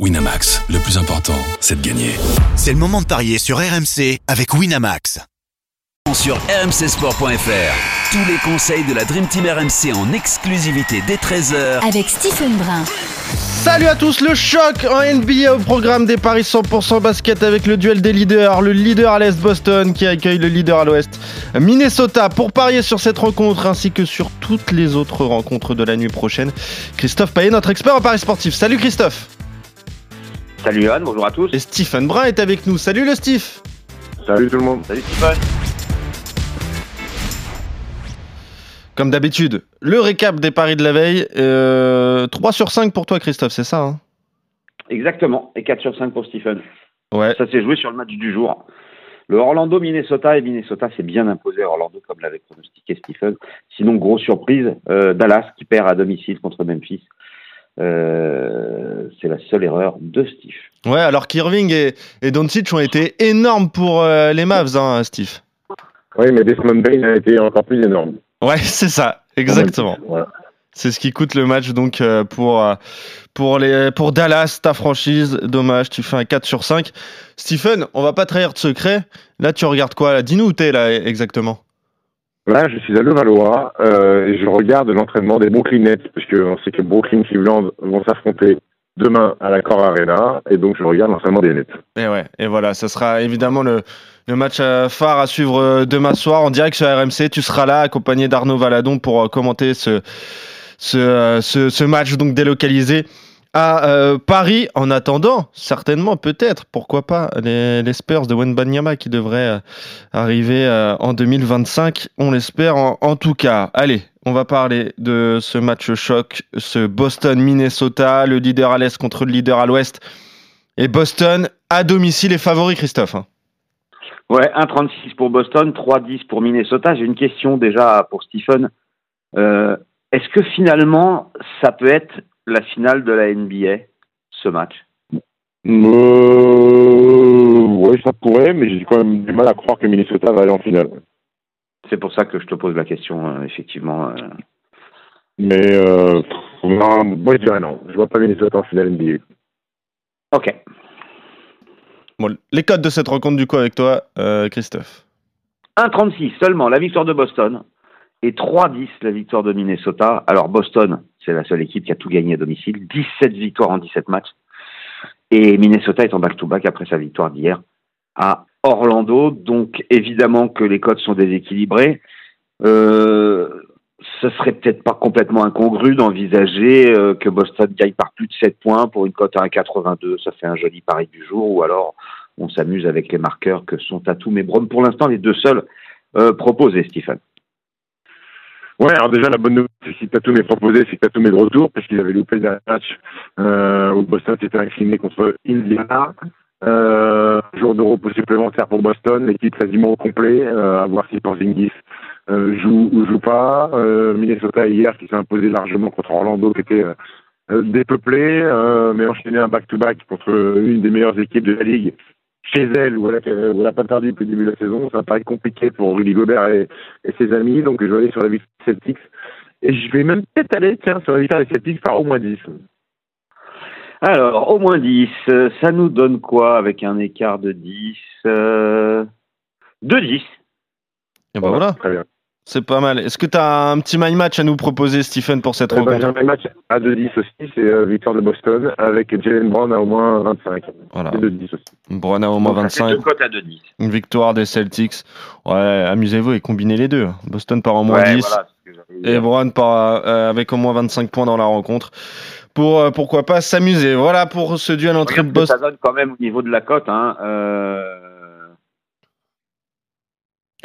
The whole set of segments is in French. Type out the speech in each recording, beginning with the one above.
Winamax, le plus important, c'est de gagner. C'est le moment de parier sur RMC avec Winamax. Sur rmcsport.fr, tous les conseils de la Dream Team RMC en exclusivité dès 13h avec Stephen Brun. Salut à tous, le choc en NBA au programme des paris 100% basket avec le duel des leaders. Le leader à l'est Boston qui accueille le leader à l'ouest Minnesota. Pour parier sur cette rencontre ainsi que sur toutes les autres rencontres de la nuit prochaine, Christophe Payet, notre expert en paris sportif. Salut Christophe. Salut Anne, bonjour à tous. Et Stephen Brun est avec nous. Salut le Steve. Salut tout le monde. Salut Stephen. Comme d'habitude, le récap des paris de la veille. Euh, 3 sur 5 pour toi, Christophe, c'est ça hein? Exactement. Et 4 sur 5 pour Stephen. Ouais. Ça s'est joué sur le match du jour. Le Orlando-Minnesota et Minnesota s'est bien imposé à Orlando comme l'avait pronostiqué Stephen. Sinon, grosse surprise, euh, Dallas qui perd à domicile contre Memphis. Euh, c'est la seule erreur de Steve. Ouais, alors qu'Irving et, et Doncic ont été énormes pour euh, les Mavs, hein, Steve. Oui, mais Desmond Bain a été encore plus énorme. Ouais, c'est ça, exactement. Voilà. C'est ce qui coûte le match donc euh, pour, pour, les, pour Dallas, ta franchise. Dommage, tu fais un 4 sur 5. Stephen, on va pas trahir de secret. Là, tu regardes quoi? Dis-nous où t'es là exactement. Là, je suis à Levallois euh, et je regarde l'entraînement des Brooklyn Nets parce qu'on sait que Brooklyn et Cleveland vont s'affronter demain à la Core Arena et donc je regarde l'entraînement des Nets. Et ouais, et voilà, ça sera évidemment le, match euh, phare à suivre euh, demain soir en direct sur RMC. Tu seras là accompagné d'Arnaud Valadon pour commenter ce, ce, ce, ce match donc délocalisé à euh, Paris. En attendant, certainement, peut-être, pourquoi pas, les, Spurs de Wenbanyama qui devraient euh, arriver euh, en 2025. On l'espère en, en tout cas. Allez, on va parler de ce match choc, ce Boston-Minnesota, le leader à l'est contre le leader à l'ouest. Et Boston à domicile est favori, Christophe. Ouais, 1,36 pour Boston, 3,10 pour Minnesota. J'ai une question déjà pour Stephen. Est-ce que finalement, ça peut être la finale de la NBA, ce match Euh, ouais, ça pourrait, mais j'ai quand même du mal à croire que Minnesota va aller en finale. C'est pour ça que je te pose la question, euh, effectivement. euh. Mais euh, non, moi je dirais non. Je vois pas Minnesota en finale NBA. Ok. Bon, les codes de cette rencontre, du coup, avec toi, euh, Christophe? 1,36 seulement la victoire de Boston et 3,10 la victoire de Minnesota. Alors Boston, c'est la seule équipe qui a tout gagné à domicile, 17 victoires en 17 matchs. Et Minnesota est en back-to-back après sa victoire d'hier à Orlando. Donc évidemment que les codes sont déséquilibrés. Euh, ce serait peut-être pas complètement incongru d'envisager euh, que Boston gagne par plus de 7 points pour une cote à 1,82. Ça fait un joli pari du jour. Ou alors on s'amuse avec les marqueurs que sont Tatum et Brown. Pour l'instant, les deux seuls euh, proposés, Stephen. Ouais, alors déjà la bonne nouvelle, c'est que Tatum est proposé, c'est que Tatum est de retour, parce qu'il avait loupé le match euh, où Boston s'était incliné contre Indiana. Euh, jour de repos supplémentaire pour Boston, l'équipe quasiment au complet, euh, à voir si Porzingis euh, joue ou joue pas. Euh, Minnesota hier qui s'est imposé largement contre Orlando qui était euh, dépeuplé, mais enchaîné un back-to-back contre une des meilleures équipes de la ligue chez elle, où elle a, où elle a pas perdu depuis le début de la saison. Ça paraît compliqué pour Rudy Gobert et, et ses amis, donc je vais aller sur la victoire des Celtics. Et je vais même peut-être aller, tiens, sur la victoire des Celtics par au moins 10. Alors, au moins 10, euh, ça nous donne quoi avec un écart de 10 euh, De 10. Et ben voilà, Très bien. C'est pas mal. Est-ce que tu as un petit my match à nous proposer, Stephen, pour cette Eh ben, rencontre J'ai un match à 2-10 aussi, c'est euh, victoire de Boston, avec Jalen Brown à au moins 25. Voilà. Et 2-10 aussi. Brown a au moins Donc, ça fait 25. deux cotes à 2 10. Une victoire des Celtics. Ouais, amusez-vous et combinez les deux. Boston part en moins Ouais, 10 voilà, et. Brown part euh, avec au moins 25 points dans la rencontre. Pour euh, pourquoi pas s'amuser. Voilà pour ce duel entre Boston. ça donne quand même au niveau de la cote. Hein. Euh,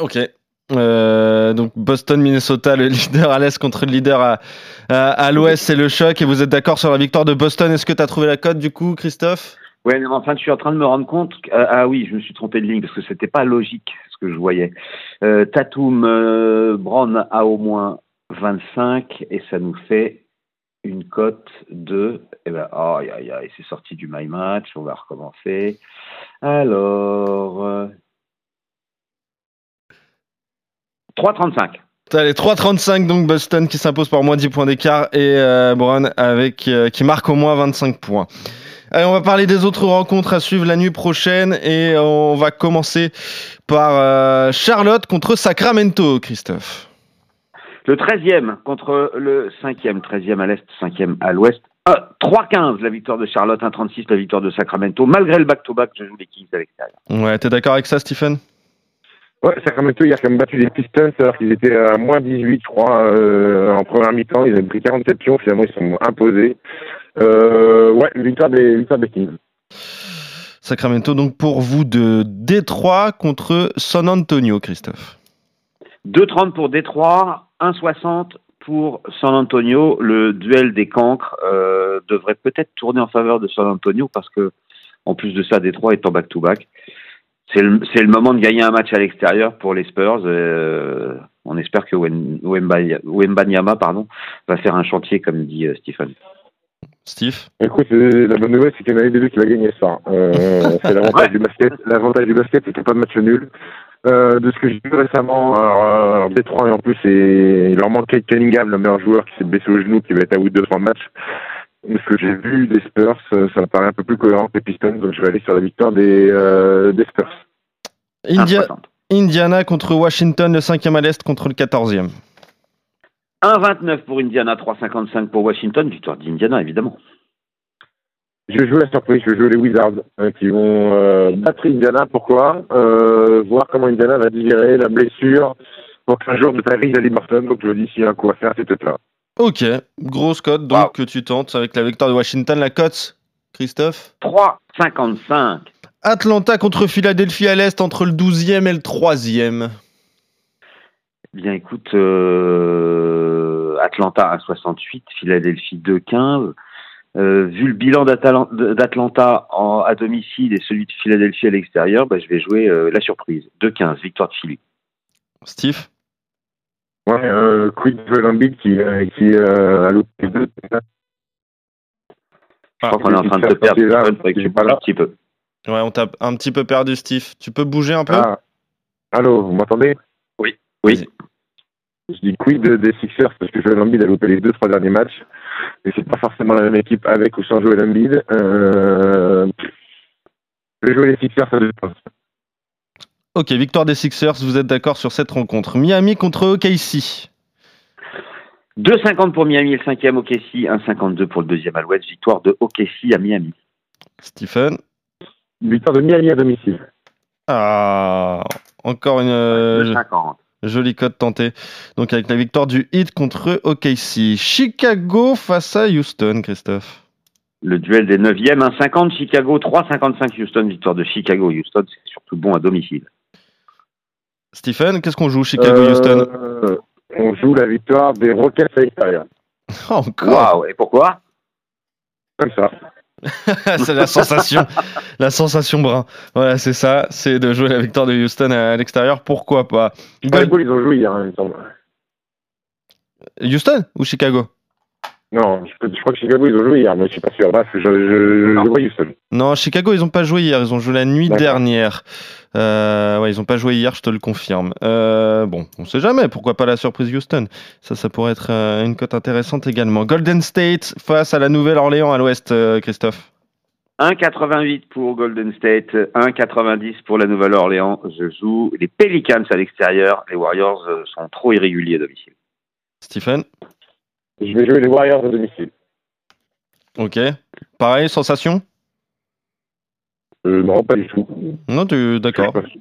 Ok. Euh, donc Boston, Minnesota, le leader à l'est contre le leader à, à, l'ouest, c'est le choc. Et vous êtes d'accord sur la victoire de Boston? Est-ce que tu as trouvé la cote du coup, Christophe? Ouais, mais enfin, je suis en train de me rendre compte. que- ah, oui, je me suis trompé de ligne parce que c'était pas logique ce que je voyais. Euh, Tatum, euh, Brown a au moins 25 et ça nous fait une cote de. Eh ben, aïe, c'est sorti du My Match. On va recommencer. Alors. euh, 3,35. Allez, 3,35 donc Boston qui s'impose par moins 10 points d'écart et euh, Brown avec, euh, qui marque au moins 25 points. Allez, on va parler des autres rencontres à suivre la nuit prochaine et on va commencer par euh, Charlotte contre Sacramento, Christophe. Le 13e contre le 5e, 13e à l'est, 5e à l'ouest. 3-15 la victoire de Charlotte, 1-36 la victoire de Sacramento. Malgré le back-to-back, je joue les Kings à l'extérieur. Ouais, t'es d'accord avec ça, Stephen? Ouais, Sacramento, il a quand même battu les Pistons alors qu'ils étaient à moins 18, je crois, euh, en première mi-temps. Ils ont pris 47 pions, finalement, ils sont imposés. Euh, ouais, victoire des, victoire des Kings. Sacramento, donc pour vous de Détroit contre San Antonio, Christophe 2-30 pour Détroit, 1-60 pour San Antonio. Le duel des cancres euh, devrait peut-être tourner en faveur de San Antonio parce que, en plus de ça, Détroit est en back-to-back. C'est le, le, moment de gagner un match à l'extérieur pour les Spurs. Euh, on espère que Wembanyama pardon, va faire un chantier, comme dit euh, Stephen. Steve? Écoute, la bonne nouvelle, c'est qu'il y en a des deux qui va gagner ça. Euh, c'est l'avantage ouais. du basket. L'avantage du basket, c'est qu'il n'y a pas de match nul. Euh, de ce que j'ai vu récemment, alors, Détroit, et en plus, et, il leur manque Kate Cunningham, le meilleur joueur qui s'est blessé au genou, qui va être à bout de 2-3 matchs. Ce que j'ai vu des Spurs, ça me paraît un peu plus cohérent que les Pistons, donc je vais aller sur la victoire des, euh, des Spurs. India, Indiana contre Washington, le 5e à l'Est contre le 14e. 1,29 pour Indiana, 3,55 pour Washington, victoire d'Indiana évidemment. Je joue la surprise, je joue les Wizards hein, qui vont euh, battre Indiana. Pourquoi? Euh, Voir comment Indiana va digérer la blessure pour un jour de Tyrese Haliburton. Donc je me dis s'il y a un coup à faire, c'est peut-être là. Ok, grosse cote donc wow. que tu tentes avec la victoire de Washington. La cote, Christophe 3,55. Atlanta contre Philadelphie à l'Est entre le 12e et le 3e. Bien écoute, euh, Atlanta à 68, Philadelphie 2,15. Euh, vu le bilan d'Atlanta à domicile et celui de Philadelphie à l'extérieur, bah, je vais jouer euh, la surprise. 2-15, victoire de Philly. Steve? Ouais, euh, quid de Joel Embiid qui, qui a loupé deux. Je crois qu'on est en train de te perdre. Faudrait que tu parles un petit peu. Ouais, on t'a un petit peu perdu, Steve. Tu peux bouger un peu? Ah. Allô, vous m'entendez? Oui. Oui. Je dis quid des Sixers parce que Joel Embiid a loupé les deux, trois derniers matchs. Et c'est pas forcément la même équipe avec ou sans Joel Embiid. Euh... Je vais jouer les Sixers à deux Ok, victoire des Sixers, vous êtes d'accord sur cette rencontre. Miami contre OKC. 2,50 pour Miami, le cinquième OKC, 1,52 pour le deuxième à l'ouest. Victoire de OKC à Miami. Stephen Victoire de Miami à domicile. Ah, encore une. euh, 2,50. Jolie cote tentée. Donc avec la victoire du Heat contre OKC. Chicago face à Houston, Christophe. Le duel des 9e, 1,50 Chicago, 3,55 Houston, victoire de Chicago. Houston, c'est surtout bon à domicile. Stephen, qu'est-ce qu'on joue Chicago-Houston Euh, on joue la victoire des Rockets à l'extérieur. Encore Waouh, et pourquoi Comme ça. C'est la sensation, la sensation brun. Voilà, c'est ça, c'est de jouer la victoire de Houston à l'extérieur. Pourquoi pas Gold- ils ont joué hier, hein, il me semble. Houston ou Chicago? Non, je, je crois que Chicago, ils ont joué hier, mais je suis pas sûr. Bref, je, je, je, Non. je vois Houston. Non, Chicago, ils ont pas joué hier. Ils ont joué la nuit dernière. Euh, ouais, ils ont pas joué hier, je te le confirme. Euh, bon, on sait jamais. Pourquoi pas la surprise Houston? Ça, ça pourrait être euh, une cote intéressante également. Golden State face à la Nouvelle-Orléans à l'Ouest, euh, Christophe. 1,88 pour Golden State, 1,90 pour la Nouvelle-Orléans. Je joue les Pelicans à l'extérieur. Les Warriors sont trop irréguliers à domicile. Stephen? Je vais jouer les Warriors à domicile. Ok. Pareil, sensation? Euh, non, pas du tout. Non, tu d'accord. Je pense-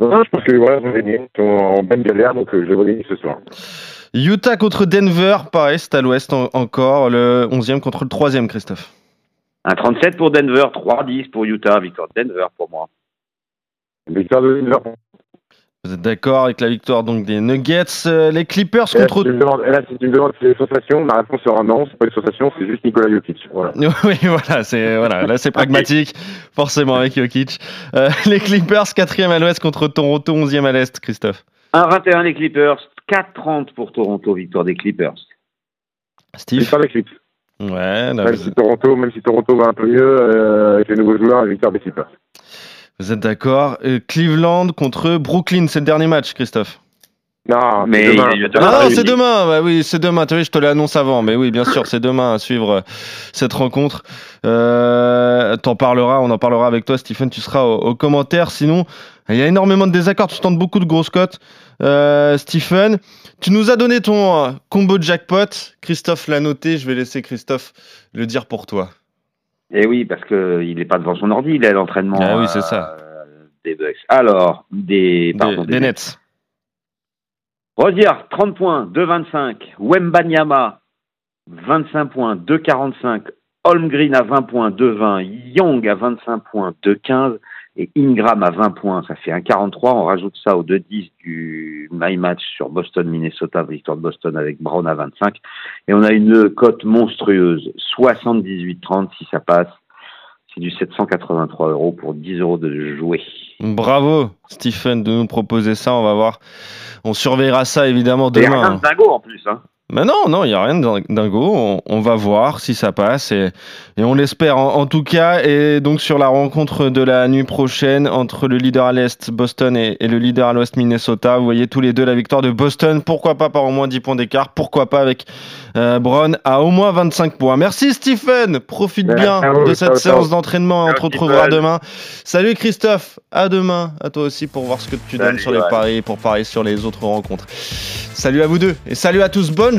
Non, je pense que les Warriors vont gagner. Ils sont en bonne galère, donc euh, je les vois gagner ce soir. Utah contre Denver, pareil, c'est à l'Ouest en- encore. Le 11e contre le 3e, Christophe. 1,37 pour Denver, 3,10 pour Utah. Victoire de Denver pour moi. Victoire de Denver. Vous êtes d'accord avec la victoire donc des Nuggets, euh, les Clippers là, contre. si là, si tu me demandes si c'est des sensations, ma réponse sera non, c'est pas des sensations, c'est juste Nicolas Jokic. Voilà. Oui, voilà, c'est voilà, là c'est pragmatique, forcément avec Jokic. Euh, les Clippers, 4e à l'Ouest contre Toronto, 11e à l'Est, Christophe. 1,21 les Clippers, 4,30 pour Toronto. Victoire des Clippers. Steve. Victoire des Clips. Ouais, là, Même vous, si Toronto, même si Toronto va un peu mieux euh, avec les nouveaux joueurs, victoire des Clippers. Vous êtes d'accord. Euh, Cleveland contre Brooklyn, c'est le dernier match, Christophe. Non, Mais c'est demain. il y a Ah demain, non, oui. c'est demain. Bah oui, c'est demain. Tu vois, je te l'annonce avant, mais oui, bien sûr, c'est demain à suivre euh, cette rencontre. Euh, T'en parleras, on en parlera avec toi, Stephen. Tu seras au, au commentaire. Sinon, il y a énormément de désaccords. Tu tentes beaucoup de grosses cotes, euh, Stephen. Tu nous as donné ton combo jackpot. Christophe l'a noté. Je vais laisser Christophe le dire pour toi. Et oui, parce que il n'est pas devant son ordi, il est à l'entraînement. Ah oui, c'est ça. euh, Des Bucks. Alors, des, pardon, des, des Nets. Rosier, 30 points, 2,25. Wembanyama, 25 points, 2,45. Holmgren à 20 points, 2,20. Young à 25 points, 2,15. Et Ingram à 20 points, ça fait un 43. On rajoute ça au 2,10 du My Match sur Boston-Minnesota, victoire de Boston avec Brown à 25. Et on a une cote monstrueuse, 78,30 si ça passe. C'est du 783 euros pour 10 euros de jouer. Bravo, Stephen, de nous proposer ça. On va voir. On surveillera ça évidemment demain. rien de dingo en plus. Hein. Mais non, non, il n'y a rien de dingo. On, on va voir si ça passe et, et on l'espère en, en tout cas. Et donc sur la rencontre de la nuit prochaine entre le leader à l'Est, Boston, et, et le leader à l'Ouest, Minnesota, vous voyez tous les deux la victoire de Boston. Pourquoi pas par au moins 10 points d'écart Pourquoi pas avec euh, Brown à au moins 25 points Merci Stephen, profite Ouais, bien ciao, de cette ciao, séance d'entraînement. On te retrouvera demain. Salut Christophe, à demain, à toi aussi pour voir ce que tu donnes Salut, sur les ouais. paris, pour parier sur les autres rencontres. Salut à vous deux et salut à tous, bonne